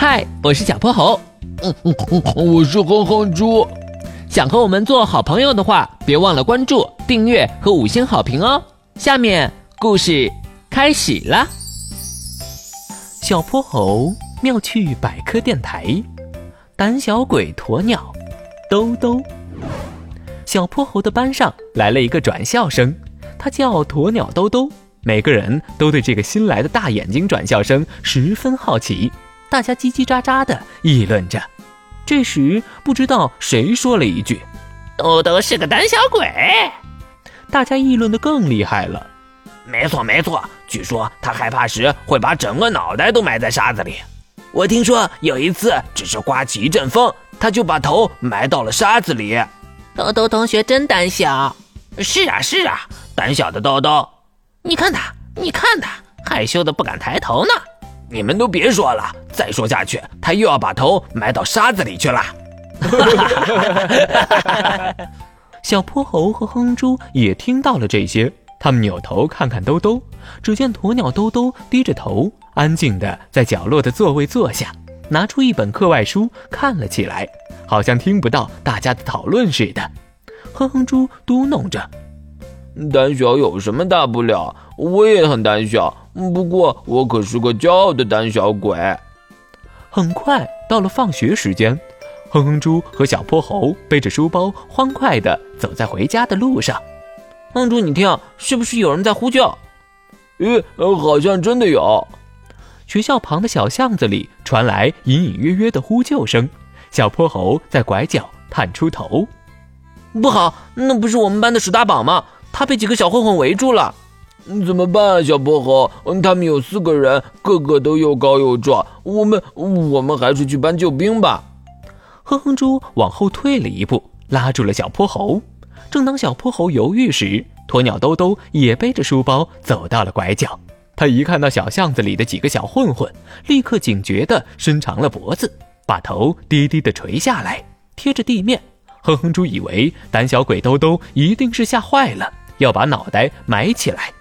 嗨，我是小泼猴。嗯嗯嗯，我是哼哼猪。想和我们做好朋友的话，别忘了关注、订阅和五星好评哦。下面故事开始了。小泼猴妙趣百科电台，胆小鬼鸵鸟兜兜。小泼猴的班上来了一个转校生，他叫鸵鸟兜兜。每个人都对这个新来的大眼睛转校生十分好奇，大家叽叽喳喳的议论着。这时，不知道谁说了一句：“豆豆是个胆小鬼。”大家议论的更厉害了。没错，没错，据说他害怕时会把整个脑袋都埋在沙子里。我听说有一次，只是刮起一阵风，他就把头埋到了沙子里。豆豆同学真胆小。是啊，是啊，胆小的豆豆。你看他，你看他，害羞的不敢抬头呢。你们都别说了，再说下去，他又要把头埋到沙子里去了。小泼猴和哼猪也听到了这些，他们扭头看看兜兜，只见鸵鸟兜兜低着头，安静的在角落的座位坐下，拿出一本课外书看了起来，好像听不到大家的讨论似的。哼哼猪嘟囔着。胆小有什么大不了？我也很胆小，不过我可是个骄傲的胆小鬼。很快到了放学时间，哼哼猪和小泼猴背着书包，欢快地走在回家的路上。哼猪，你听，是不是有人在呼救？咦，好像真的有。学校旁的小巷子里传来隐隐约约的呼救声。小泼猴在拐角探出头，不好，那不是我们班的史大宝吗？他被几个小混混围住了，怎么办啊，小泼猴？他们有四个人，个个都又高又壮，我们我们还是去搬救兵吧。哼哼猪往后退了一步，拉住了小泼猴。正当小泼猴犹豫时，鸵鸟兜兜也背着书包走到了拐角。他一看到小巷子里的几个小混混，立刻警觉地伸长了脖子，把头低低地垂下来，贴着地面。哼哼猪以为胆小鬼兜兜一定是吓坏了。要把脑袋埋起来，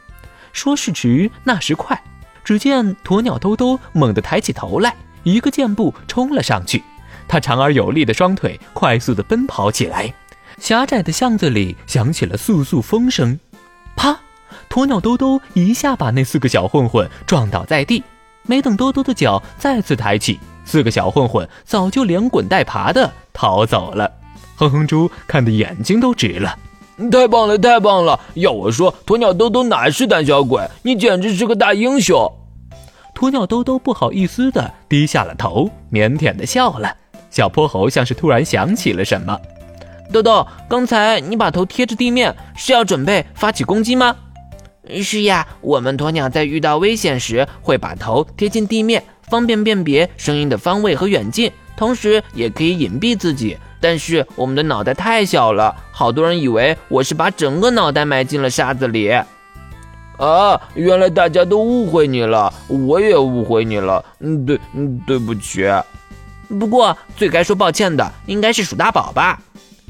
说时迟，那时快，只见鸵鸟兜兜猛地抬起头来，一个箭步冲了上去。他长而有力的双腿快速地奔跑起来。狭窄的巷子里响起了簌簌风声，啪！鸵鸟兜兜一下把那四个小混混撞倒在地。没等兜兜的脚再次抬起，四个小混混早就连滚带爬地逃走了。哼哼猪看得眼睛都直了。太棒了，太棒了！要我说，鸵鸟兜兜哪是胆小鬼？你简直是个大英雄！鸵鸟兜兜不好意思的低下了头，腼腆的笑了。小泼猴像是突然想起了什么：“兜兜，刚才你把头贴着地面，是要准备发起攻击吗？”“是呀，我们鸵鸟在遇到危险时会把头贴近地面，方便辨别声音的方位和远近，同时也可以隐蔽自己。”但是我们的脑袋太小了，好多人以为我是把整个脑袋埋进了沙子里。啊，原来大家都误会你了，我也误会你了。嗯，对，嗯，对不起。不过最该说抱歉的应该是鼠大宝吧？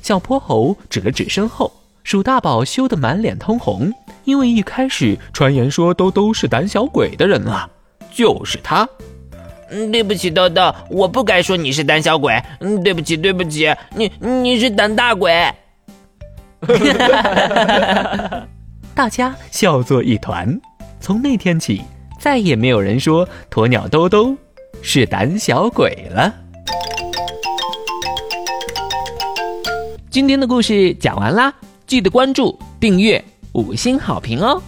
小泼猴指了指身后，鼠大宝羞得满脸通红，因为一开始传言说都都是胆小鬼的人啊，就是他。嗯，对不起，豆豆，我不该说你是胆小鬼。嗯，对不起，对不起，你你是胆大鬼。大家笑作一团。从那天起，再也没有人说鸵鸟兜兜是胆小鬼了。今天的故事讲完啦，记得关注、订阅、五星好评哦。